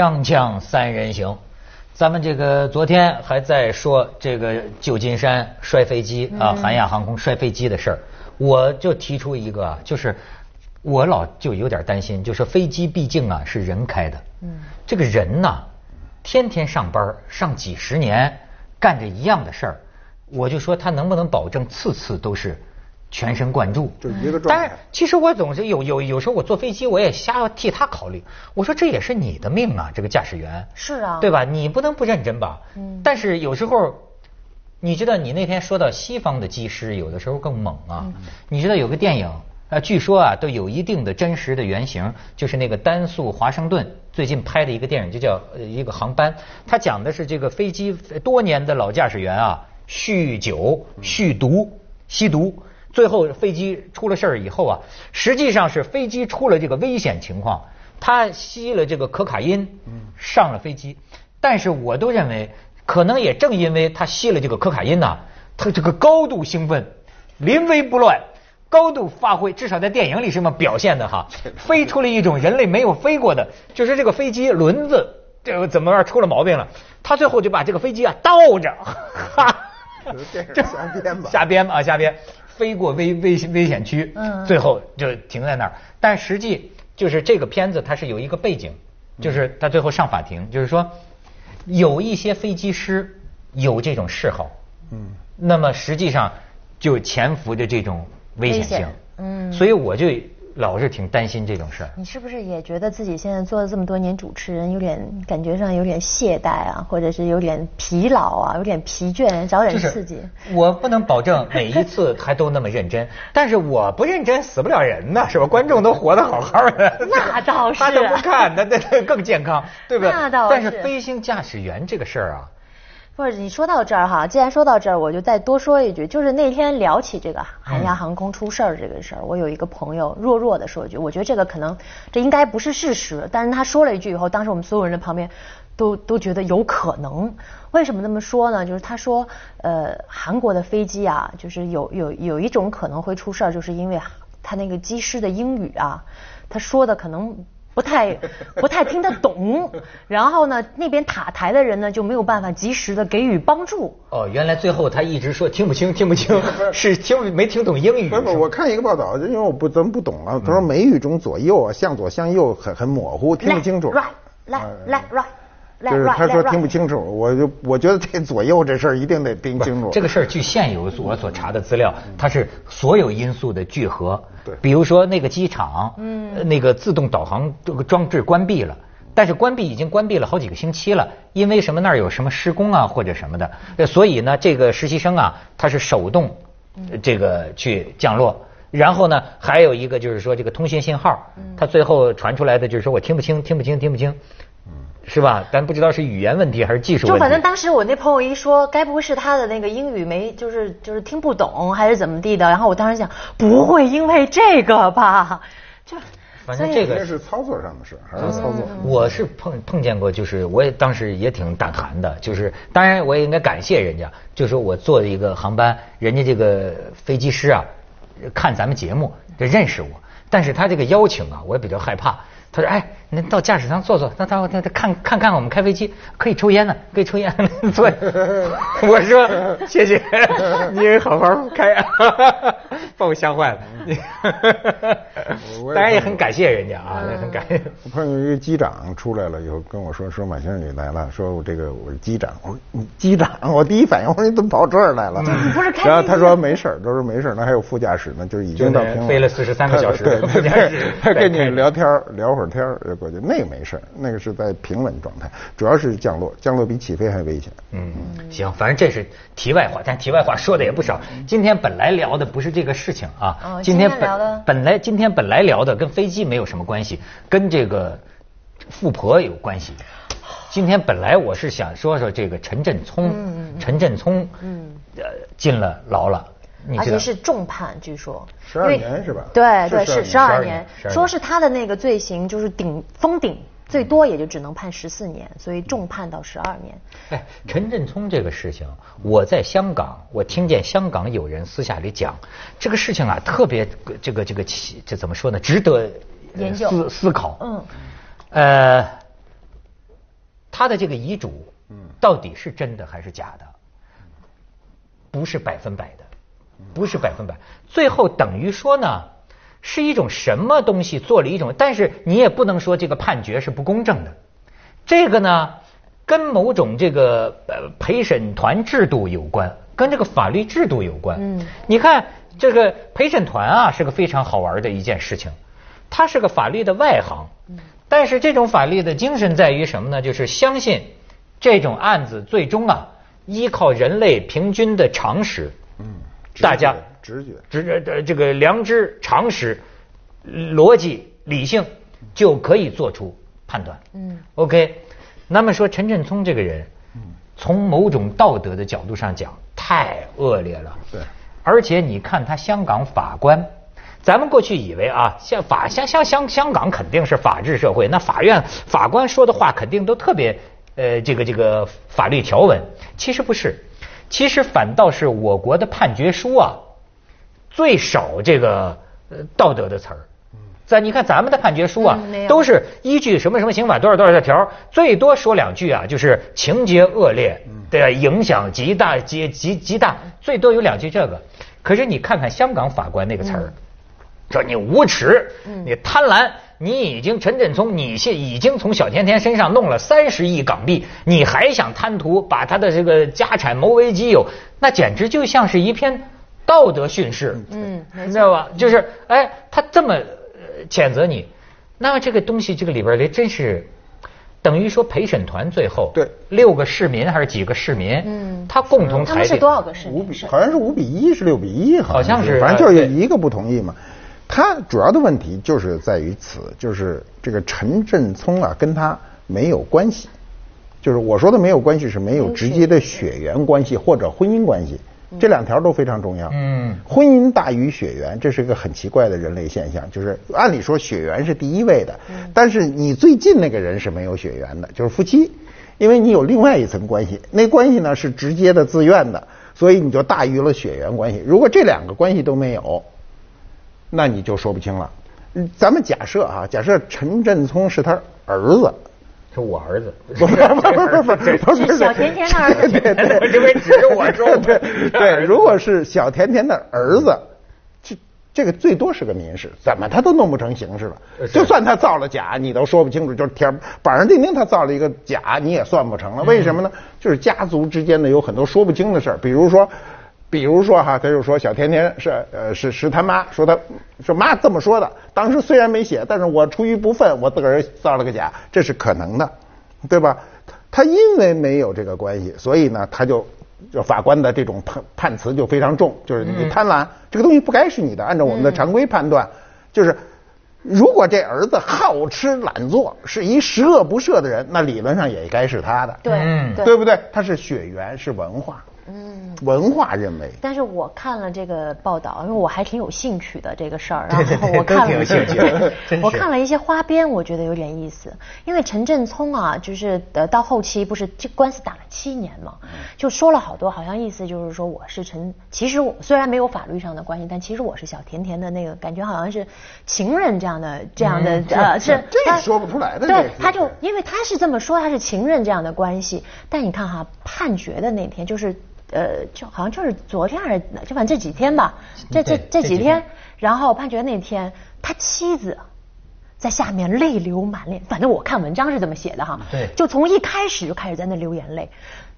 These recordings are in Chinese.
锵锵三人行，咱们这个昨天还在说这个旧金山摔飞机啊，韩亚航空摔飞机的事儿，我就提出一个，就是我老就有点担心，就是飞机毕竟啊是人开的，嗯，这个人呐，天天上班上几十年，干着一样的事儿，我就说他能不能保证次次都是。全神贯注，就一个状态。但是其实我总是有有有时候我坐飞机我也瞎替他考虑。我说这也是你的命啊，这个驾驶员。是啊。对吧？你不能不认真吧？嗯。但是有时候，你知道你那天说到西方的机师有的时候更猛啊。你知道有个电影啊，据说啊都有一定的真实的原型，就是那个丹素华盛顿最近拍的一个电影，就叫一个航班。他讲的是这个飞机多年的老驾驶员啊，酗酒、酗毒、吸毒。最后飞机出了事儿以后啊，实际上是飞机出了这个危险情况，他吸了这个可卡因，上了飞机。但是我都认为，可能也正因为他吸了这个可卡因呐，他这个高度兴奋，临危不乱，高度发挥，至少在电影里是这么表现的哈，飞出了一种人类没有飞过的，就是这个飞机轮子这个怎么样出了毛病了，他最后就把这个飞机啊倒着，哈，这瞎编吧，瞎编啊瞎编。飞过危危危险区，嗯，最后就停在那儿。但实际就是这个片子它是有一个背景，就是他最后上法庭，就是说有一些飞机师有这种嗜好，嗯，那么实际上就潜伏着这种危险性，嗯，所以我就。老是挺担心这种事儿。你是不是也觉得自己现在做了这么多年主持人，有点感觉上有点懈怠啊，或者是有点疲劳啊，有点疲倦，找点刺激？我不能保证每一次还都那么认真，但是我不认真死不了人呢，是吧？观众都活得好好的。那倒是。他都不看，那那更健康，对不对？那倒是。但是飞行驾驶员这个事儿啊。不是你说到这儿哈，既然说到这儿，我就再多说一句，就是那天聊起这个韩亚航空出事儿这个事儿，我有一个朋友弱弱的说一句，我觉得这个可能这应该不是事实，但是他说了一句以后，当时我们所有人的旁边都都觉得有可能。为什么那么说呢？就是他说，呃，韩国的飞机啊，就是有有有一种可能会出事儿，就是因为他那个机师的英语啊，他说的可能。不太不太听得懂，然后呢，那边塔台的人呢就没有办法及时的给予帮助。哦，原来最后他一直说听不清，听不清，是听没听懂英语。不是，我看一个报道，因为我不怎么不懂啊。他说美语中左右啊，向左向右很很模糊，听不清楚。Right, left, left, right. 就是他说听不清楚，我就我觉得这左右这事儿一定得听清楚。这个事儿据现有我所查的资料，它是所有因素的聚合。对，比如说那个机场，嗯，那个自动导航这个装置关闭了，但是关闭已经关闭了好几个星期了，因为什么那儿有什么施工啊或者什么的，所以呢这个实习生啊他是手动这个去降落，然后呢还有一个就是说这个通信信号，他最后传出来的就是说我听不清听不清听不清。是吧？但不知道是语言问题还是技术问题。就反正当时我那朋友一说，该不会是他的那个英语没，就是就是听不懂，还是怎么地的？然后我当时想，不会因为这个吧？就反正这个是操作上的事，还是操作。我是碰碰见过，就是我也当时也挺胆寒的，就是当然我也应该感谢人家，就是我坐的一个航班，人家这个飞机师啊，看咱们节目就，认识我，但是他这个邀请啊，我也比较害怕。他说：“哎，您到驾驶舱坐坐，那他他他看看看我们开飞机，可以抽烟呢，可以抽烟，坐。”我说：“谢谢，你好好开。” 把 我吓坏了。当然也很感谢人家啊，也很感谢。我碰见一个机长出来了以后跟我说：“说马先生你来了，说我这个我是机长。”我说：“你机长？”我第一反应我说：“你怎么跑这儿来了？”不是开。然后他说：“没事他说没事那还有副驾驶呢，就是已经到平飞了四十三个小时。对，副驾驶他跟你聊天聊。会儿天儿过去，那个没事那个是在平稳状态，主要是降落，降落比起飞还危险。嗯，行，反正这是题外话，但题外话说的也不少。今天本来聊的不是这个事情啊，今天聊的本来今天本来聊的跟飞机没有什么关系，跟这个富婆有关系。今天本来我是想说说这个陈振聪，陈振聪，嗯，呃，进了牢了。而且是重判，据说十二年是吧？对对，是十二年。说是他的那个罪行就是顶封顶，最多也就只能判十四年，所以重判到十二年。哎，陈振聪这个事情，我在香港，我听见香港有人私下里讲，这个事情啊，特别这个这个这怎么说呢？值得研究思思考。嗯，呃，他的这个遗嘱，嗯，到底是真的还是假的？不是百分百的，不是百分百。最后等于说呢，是一种什么东西做了一种，但是你也不能说这个判决是不公正的。这个呢，跟某种这个呃陪审团制度有关，跟这个法律制度有关。嗯，你看这个陪审团啊，是个非常好玩的一件事情，它是个法律的外行。嗯，但是这种法律的精神在于什么呢？就是相信这种案子最终啊。依靠人类平均的常识，嗯，大家直觉、直觉这个良知、常识、逻辑、理性就可以做出判断。嗯，OK。那么说陈振聪这个人，从某种道德的角度上讲，太恶劣了。对。而且你看他香港法官，咱们过去以为啊，像法香香香香港肯定是法治社会，那法院法官说的话肯定都特别。呃，这个这个法律条文其实不是，其实反倒是我国的判决书啊，最少这个呃道德的词儿。在你看咱们的判决书啊，都是依据什么什么刑法多少多少条，最多说两句啊，就是情节恶劣，对影响极大极极极大，最多有两句这个。可是你看看香港法官那个词儿，说你无耻，你贪婪。你已经陈振聪，你现已经从小甜甜身上弄了三十亿港币，你还想贪图把他的这个家产谋为己有，那简直就像是一篇道德训斥，嗯，你知道吧？就是哎，他这么谴责你，那么这个东西这个里边儿真是等于说陪审团最后对六个市民还是几个市民，嗯，他共同裁定是多少个市民？五比好像是五比一，是六比一，好像是，反正就是一个不同意嘛。他主要的问题就是在于此，就是这个陈振聪啊，跟他没有关系。就是我说的没有关系，是没有直接的血缘关系或者婚姻关系，这两条都非常重要。嗯，婚姻大于血缘，这是一个很奇怪的人类现象。就是按理说血缘是第一位的，但是你最近那个人是没有血缘的，就是夫妻，因为你有另外一层关系，那关系呢是直接的、自愿的，所以你就大于了血缘关系。如果这两个关系都没有。那你就说不清了。咱们假设啊，假设陈振聪是他儿子，是我儿子，不是不是不是不是小甜甜的儿子，对对对，因为只是我说对对，如果是小甜甜的儿子，这这个最多是个民事，怎么他都弄不成刑事了。就算他造了假，你都说不清楚，就是天板上钉钉他造了一个假，你也算不成了。为什么呢？就是家族之间的有很多说不清的事儿，比如说。比如说哈，他就说小甜甜是呃是是他妈说他说妈这么说的，当时虽然没写，但是我出于不忿，我自个儿造了个假，这是可能的，对吧？他因为没有这个关系，所以呢，他就就法官的这种判判词就非常重，就是你贪婪，这个东西不该是你的。按照我们的常规判断，就是如果这儿子好吃懒做，是一十恶不赦的人，那理论上也该是他的，对，对不对？他是血缘，是文化。嗯，文化认为。但是我看了这个报道，因为我还挺有兴趣的这个事儿，然后我看了，我看了一些花边，我觉得有点意思。因为陈振聪啊，就是呃到后期不是这官司打了七年嘛，就说了好多，好像意思就是说我是陈，其实我虽然没有法律上的关系，但其实我是小甜甜的那个感觉，好像是情人这样的这样的呃是。这说不出来的。对，他就因为他是这么说，他是情人这样的关系，但你看哈，判决的那天就是。呃，就好像就是昨天还是就反正这几天吧，这这这几天，然后判决那天，他妻子在下面泪流满脸，反正我看文章是这么写的哈，对，就从一开始就开始在那流眼泪。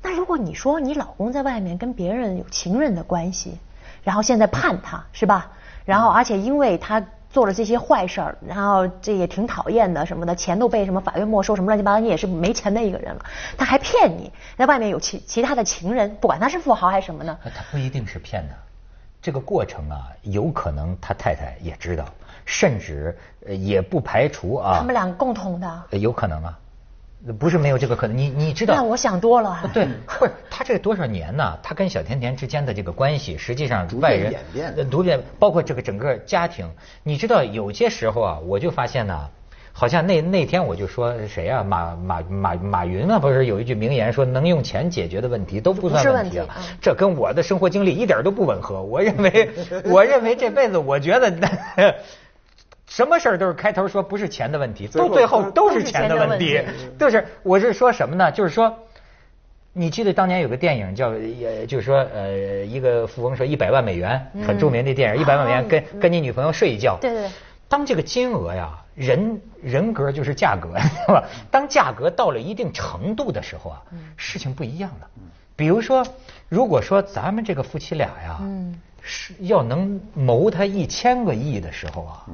那如果你说你老公在外面跟别人有情人的关系，然后现在判他是吧？然后而且因为他。做了这些坏事儿，然后这也挺讨厌的，什么的，钱都被什么法院没收，什么乱七八糟，你也是没钱的一个人了。他还骗你，在外面有其其他的情人，不管他是富豪还是什么呢？他不一定是骗的，这个过程啊，有可能他太太也知道，甚至也不排除啊。他们俩共同的。有可能啊。不是没有这个可能，你你知道？那我想多了。对，不是他这多少年呢？他跟小甜甜之间的这个关系，实际上外人逐渐包括这个整个家庭，你知道有些时候啊，我就发现呢，好像那那天我就说谁啊，马马马马云啊，不是有一句名言说，能用钱解决的问题都不算问题，这跟我的生活经历一点都不吻合。我认为，我认为这辈子，我觉得。什么事儿都是开头说不是钱的问题，最后都最后都是钱的问题钱的问题。都是，我是说什么呢？就是说，你记得当年有个电影叫，也就是说，呃，一个富翁说一百万美元，很著名的电影，一百万美元跟跟你女朋友睡一觉。对对对当这个金额呀，人人格就是价格，是吧？当价格到了一定程度的时候啊，事情不一样了。比如说，如果说咱们这个夫妻俩呀，嗯是要能谋他一千个亿的时候啊，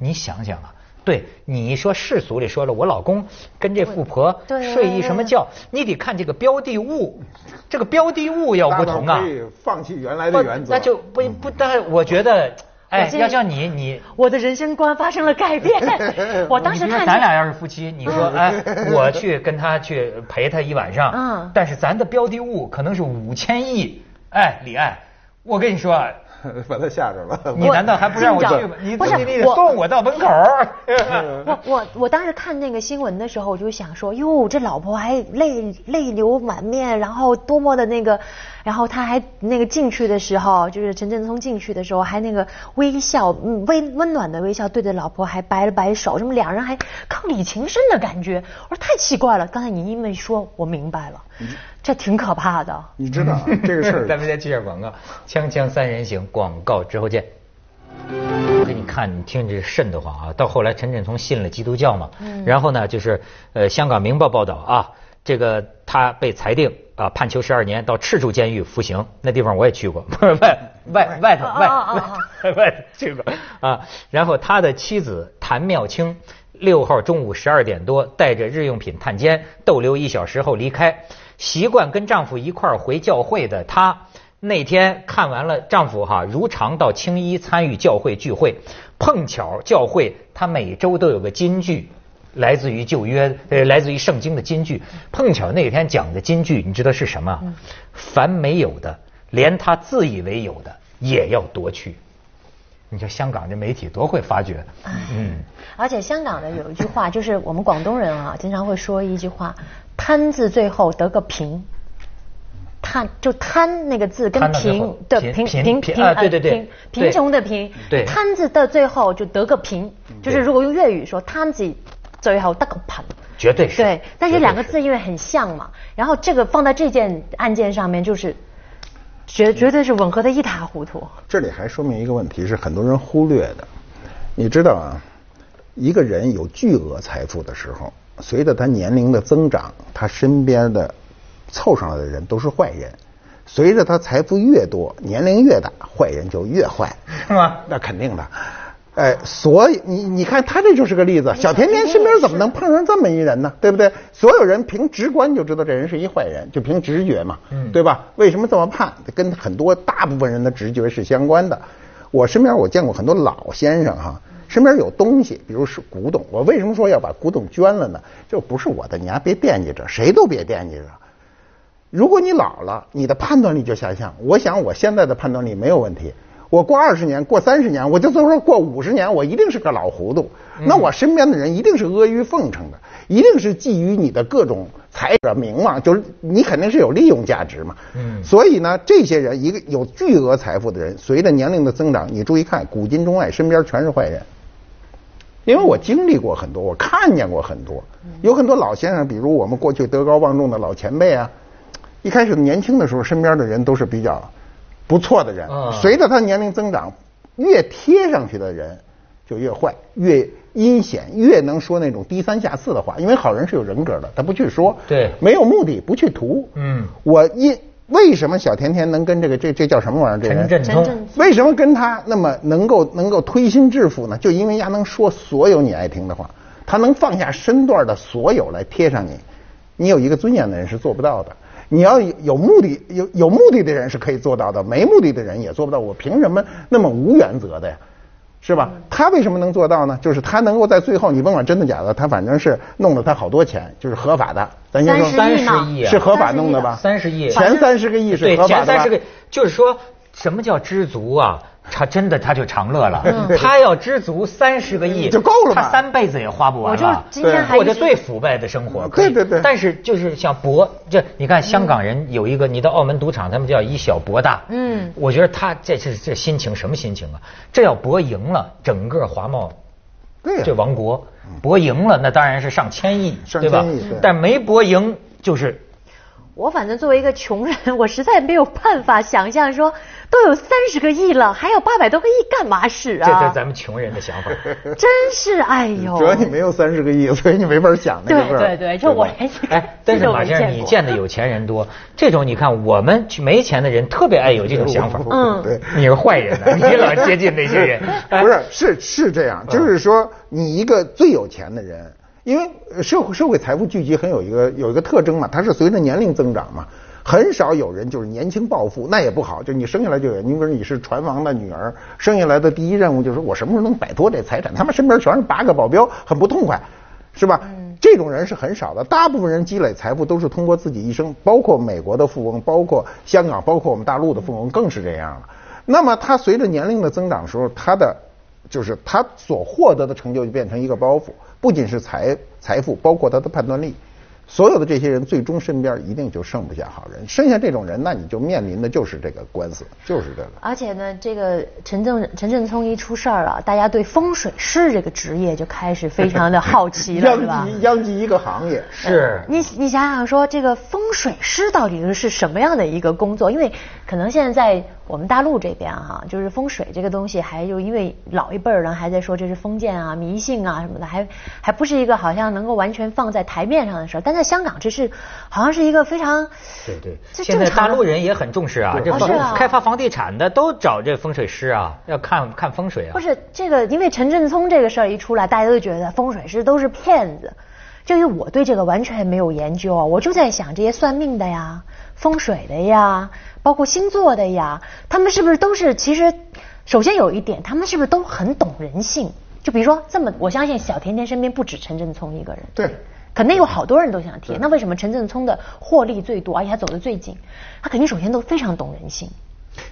你想想啊。对你说世俗里说了，我老公跟这富婆睡一什么觉？你得看这个标的物，这个标的物要不同啊可。以放弃原来的原则。那就不不，但我觉得，哎要像你你我的人生观发生了改变。我当时你说看咱俩要是夫妻，你说哎，我去跟他去陪他一晚上，嗯但是咱的标的物可能是五千亿，哎，李艾，我跟你说，把他吓着了。你难道还不让我去吗？你送我到门口。我我我当时看那个新闻的时候，我就想说，哟，这老婆还泪泪流满面，然后多么的那个，然后他还那个进去的时候，就是陈振聪进去的时候，还那个微笑，嗯，温温暖的微笑，对着老婆还摆了摆手，什么两人还伉俪情深的感觉。我说太奇怪了，刚才你一么一说，我明白了，这挺可怕的。你知道啊这个事儿咱们先接下广告，锵锵三人行，广告之后见。我给你看，你听这瘆得慌啊！到后来，陈振聪信了基督教嘛，然后呢，就是呃，香港明报报道啊，这个他被裁定啊判囚十二年，到赤柱监狱服刑。那地方我也去过，不 是外外外头外外 外头去过啊。然后他的妻子谭妙清六号中午十二点多带着日用品探监，逗留一小时后离开。习惯跟丈夫一块儿回教会的她，那天看完了丈夫哈如常到青衣参与教会聚会，碰巧教会他每周都有个金句。来自于旧约，呃，来自于圣经的金句。碰巧那天讲的金句，你知道是什么？凡没有的，连他自以为有的，也要夺去。你说香港这媒体多会发掘，嗯，而且香港的有一句话，就是我们广东人啊，经常会说一句话：“贪字最后得个平。”贪就贪那个字跟贫的贫贫贫啊呃对对对。贫穷的贫，对。贪字的最后就得个贫，就是如果用粤语说贪字最后得个贫。绝对是。对，但是两个字因为很像嘛，然后这个放在这件案件上面，就是绝绝对是吻合的一塌糊涂。这里还说明一个问题，是很多人忽略的。你知道啊，一个人有巨额财富的时候，随着他年龄的增长，他身边的凑上来的人都是坏人；随着他财富越多，年龄越大，坏人就越坏。是吗？那肯定的。哎，所以你你看他这就是个例子，小甜甜身边怎么能碰上这么一人呢？对不对？所有人凭直观就知道这人是一坏人，就凭直觉嘛，嗯对吧？为什么这么判？跟很多大部分人的直觉是相关的。我身边我见过很多老先生哈，身边有东西，比如是古董，我为什么说要把古董捐了呢？这不是我的，你还别惦记着，谁都别惦记着。如果你老了，你的判断力就下降。我想我现在的判断力没有问题。我过二十年，过三十年，我就说过五十年，我一定是个老糊涂。那我身边的人一定是阿谀奉承的，一定是觊觎你的各种财者名望，就是你肯定是有利用价值嘛。嗯所以呢，这些人一个有巨额财富的人，随着年龄的增长，你注意看，古今中外身边全是坏人。因为我经历过很多，我看见过很多，有很多老先生，比如我们过去德高望重的老前辈啊，一开始年轻的时候，身边的人都是比较不错的人嗯，随着他年龄增长，越贴上去的人就越坏，越阴险，越能说那种低三下四的话。因为好人是有人格的，他不去说，对没有目的，不去图。嗯我因为什么小甜甜能跟这个这这叫什么玩意儿？这人陈为什么跟他那么能够能够推心置腹呢？就因为丫能说所有你爱听的话，他能放下身段的所有来贴上你。你有一个尊严的人是做不到的。你要有有目的有有目的的人是可以做到的，没目的的人也做不到。我凭什么那么无原则的呀？是吧？他为什么能做到呢？就是他能够在最后，你甭管真的假的，他反正是弄了他好多钱，就是合法的。咱先说三十亿嘛30亿啊是合法弄的吧？三十亿，前三十个亿是，合法的吧前三十个，就是说什么叫知足啊？他真的他就长乐了，嗯 他要知足三十个亿就够了他三辈子也花不完我就了。今天还过着最腐败的生活，可以对对对但是就是想博，这你看香港人有一个，你到澳门赌场，他们叫以小博大。嗯我觉得他这是这心情什么心情啊？这要博赢了，整个华贸对呀这王国博赢了，那当然是上千亿，对吧千亿对？但没博赢就是我反正作为一个穷人，我实在没有办法想象说，都有三十个亿了，还有八百多个亿干嘛使啊这是？咱们穷人的想法。真是哎呦！主要你没有三十个亿，所以你没法想那个事儿。对对对，这我吧连哎，但是马先生，你见的有钱人多，这种你看我们没钱的人特别爱有这种想法。嗯对。你是坏人呢，你老接近那些人。哎不是，是是这样，就是说，你一个最有钱的人，因为呃社会社会财富聚集很有一个有一个特征嘛，它是随着年龄增长嘛，很少有人就是年轻暴富，那也不好，就你生下来就有，你比如你是船王的女儿，生下来的第一任务就是我什么时候能摆脱这财产，他们身边全是八个保镖，很不痛快。是吧？这种人是很少的，大部分人积累财富都是通过自己一生，包括美国的富翁，包括香港，包括我们大陆的富翁，更是这样了。那么他随着年龄的增长的时候，他的就是他所获得的成就就变成一个包袱，不仅是财财富，包括他的判断力。所有的这些人最终身边一定就剩不下好人，剩下这种人，那你就面临的就是这个官司，就是这个。而且呢，这个陈正陈振聪一出事儿啊，大家对风水师这个职业就开始非常的好奇了，是吧殃？及殃及一个行业。是你你想想说，这个风水师到底是什么样的一个工作？因为可能现在在我们大陆这边哈、就是风水这个东西，还就因为老一辈儿人还在说这是封建啊、迷信啊什么的，还还不是一个好像能够完全放在台面上的事儿。但在香港，这是好像是一个非常对对，这现在大陆人也很重视啊，这房哦啊开发房地产的都找这风水师啊，要看看风水啊不。是这个，因为陈振聪这个事儿一出来，大家都觉得风水师都是骗子。就因为我对这个完全没有研究啊，我就在想这些算命的呀、风水的呀，包括星座的呀，他们是不是都是其实，首先有一点，他们是不是都很懂人性？就比如说这么，我相信小甜甜身边不止陈振聪一个人，对，肯定有好多人都想贴。那为什么陈振聪的获利最多，而且他走得最近？他肯定首先都非常懂人性。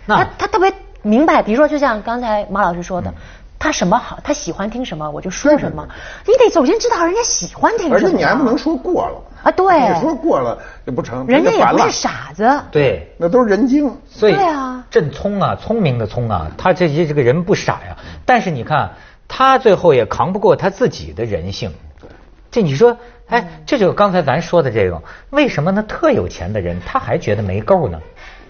那他他特别明白，比如说就像刚才马老师说的，嗯他什么好，他喜欢听什么我就说什么。你得首先知道人家喜欢听什么呀，而且你还不能说过了啊对你说过了也不成，人家也不是傻子。对，那都是人精。所以对啊振聪啊，聪明的聪啊，他这些这个人不傻呀。但是你看，他最后也扛不过他自己的人性。这你说，哎，这就是刚才咱说的这种，为什么呢？特有钱的人他还觉得没够呢？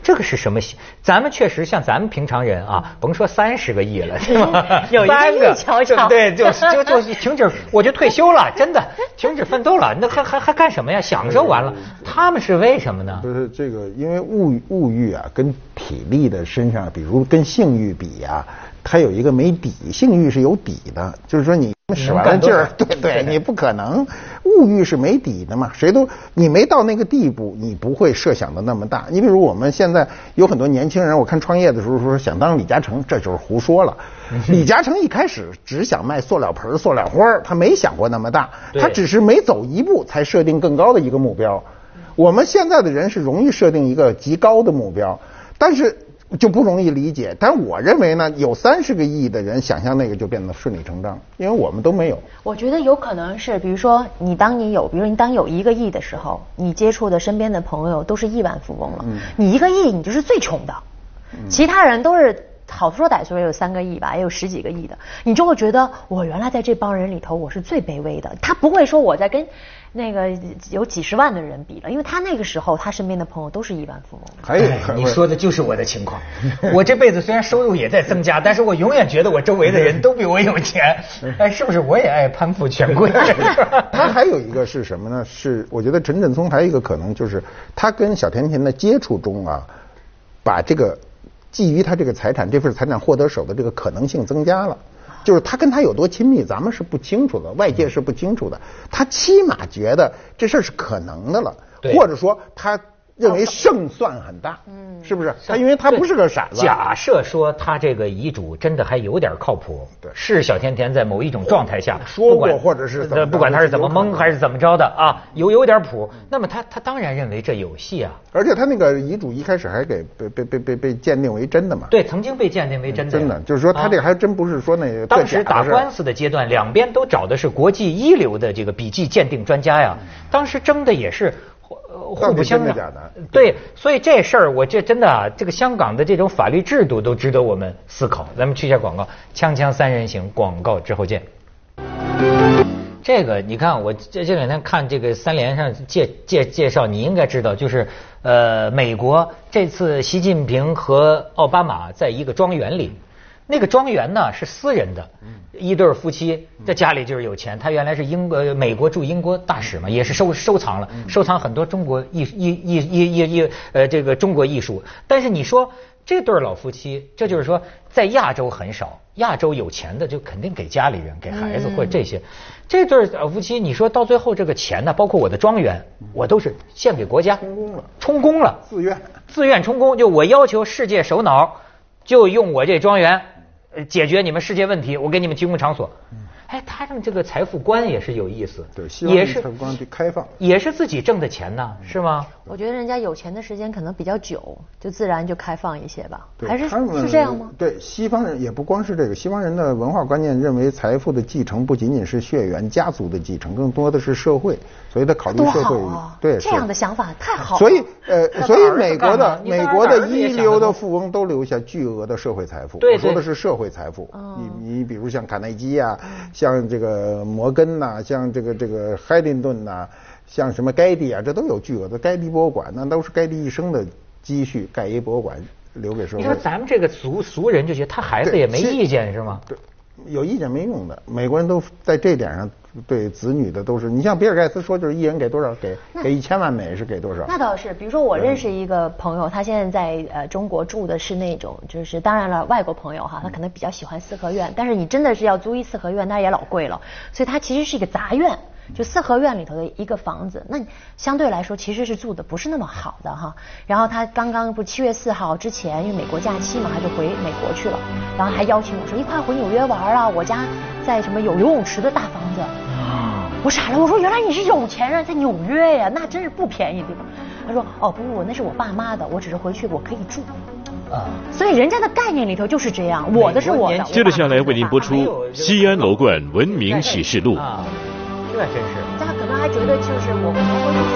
这个是什么？咱们确实像咱们平常人啊，甭说三十个亿了，是吧？有一个亿瞧瞧对，就就就停止，我就退休了，真的停止奋斗了，那还还还干什么呀？享受完了，他们是为什么呢？就是这个，因为物物欲啊，跟体力的身上，比如跟性欲比呀、它有一个没底，性欲是有底的，就是说你使完了劲儿，对对，你不可能，物欲是没底的嘛，谁都你没到那个地步，你不会设想的那么大。你比如我们现在有很多年轻人，我看创业的时候说想当李嘉诚，这就是胡说了。李嘉诚一开始只想卖塑料盆儿、塑料花儿，他没想过那么大，他只是每走一步才设定更高的一个目标。我们现在的人是容易设定一个极高的目标，但是就不容易理解。但我认为呢，有三十个亿的人想象那个就变得顺理成章，因为我们都没有。我觉得有可能是，比如说你当你有，比如说你当有一个亿的时候，你接触的身边的朋友都是亿万富翁了，嗯你一个亿你就是最穷的，其他人都是。好说歹说也有三个亿吧，也有十几个亿的，你就会觉得我原来在这帮人里头我是最卑微的。他不会说我在跟那个有几十万的人比了，因为他那个时候他身边的朋友都是亿万富翁。还有哎，你说的就是我的情况。我这辈子虽然收入也在增加，但是我永远觉得我周围的人都比我有钱。哎，是不是我也爱攀附权贵？他还有一个是什么呢？是我觉得陈振聪还有一个可能就是他跟小甜甜的接触中啊，把这个觊觎他这个财产这份财产获得手的这个可能性增加了。就是他跟他有多亲密，咱们是不清楚的，外界是不清楚的。他起码觉得这事儿是可能的了，或者说他认为胜算很大，嗯，是不是？他因为他不是个傻子。假设说他这个遗嘱真的还有点靠谱，对是小甜甜在某一种状态下说过或者是不管他是怎么蒙还是怎么着的啊，有有点谱，那么他他当然认为这有戏啊。而且他那个遗嘱一开始还给被被被被被鉴定为真的嘛？对，曾经被鉴定为真的呀。真的，就是说他这个啊还真不是说那个当时打官，司的阶段，两边都找的是国际一流的这个笔迹鉴定专家呀。当时争的也是互呃互不相让。对，所以这事儿我这真的啊，这个香港的这种法律制度都值得我们思考。咱们去一下广告，锵锵三人行，广告之后见。这个你看，我这这两天看这个三联上介介介绍，你应该知道，就是呃，美国这次习近平和奥巴马在一个庄园里，那个庄园呢是私人的，一对夫妻在家里就是有钱，他原来是英国美国驻英国大使嘛，也是收收藏了，收藏很多中国艺艺艺艺艺艺呃这个中国艺术，但是你说。这对老夫妻，这就是说，在亚洲很少，亚洲有钱的就肯定给家里人、给孩子或者这些。这对老夫妻，你说到最后这个钱呢，包括我的庄园，我都是献给国家，充公了，充公了，自愿，自愿充公。就我要求世界首脑就用我这庄园，解决你们世界问题，我给你们提供场所。哎，他们这个财富观也是有意思，对，也是财富观开放，也是自己挣的钱呢，是吗？我觉得人家有钱的时间可能比较久，就自然就开放一些吧。还是是这样吗？对，西方人也不光是这个，西方人的文化观念认为财富的继承不仅仅是血缘家族的继承，更多的是社会，所以他考虑社会。对，这样的想法太好了。所以呃，所以美国的美国的一流的富翁都留下巨额的社会财富。对，说的是社会财富。你你比如像卡耐基呀，像这个摩根呐，像这个这个海林顿呐。像什么盖蒂啊，这都有巨额的盖蒂博物馆，那都是盖蒂一生的积蓄，盖一博物馆留给社会。你说咱们这个俗俗人就觉得他孩子也没意见是吗？对，有意见没用的。美国人都在这点上对子女的都是，你像比尔盖茨说，就是一人给多少，给给一千万美是给多少？那倒是，比如说我认识一个朋友，他现在在呃中国住的是那种，就是当然了，外国朋友哈，他可能比较喜欢四合院，但是你真的是要租一四合院，那也老贵了，所以他其实是一个杂院。就四合院里头的一个房子，那相对来说其实是住的不是那么好的哈。然后他刚刚不七月四号之前，因为美国假期嘛，他就回美国去了。然后还邀请我说一块回纽约玩啊，我家在什么有游泳池的大房子。我傻了，我说原来你是有钱人，在纽约呀，那真是不便宜对吧？他说哦不不，那是我爸妈的，我只是回去我可以住。啊，所以人家的概念里头就是这样，我的是我的。接着下来为您播出《西安楼冠文明启示录》。那真是，他可能还觉得就是我可能会。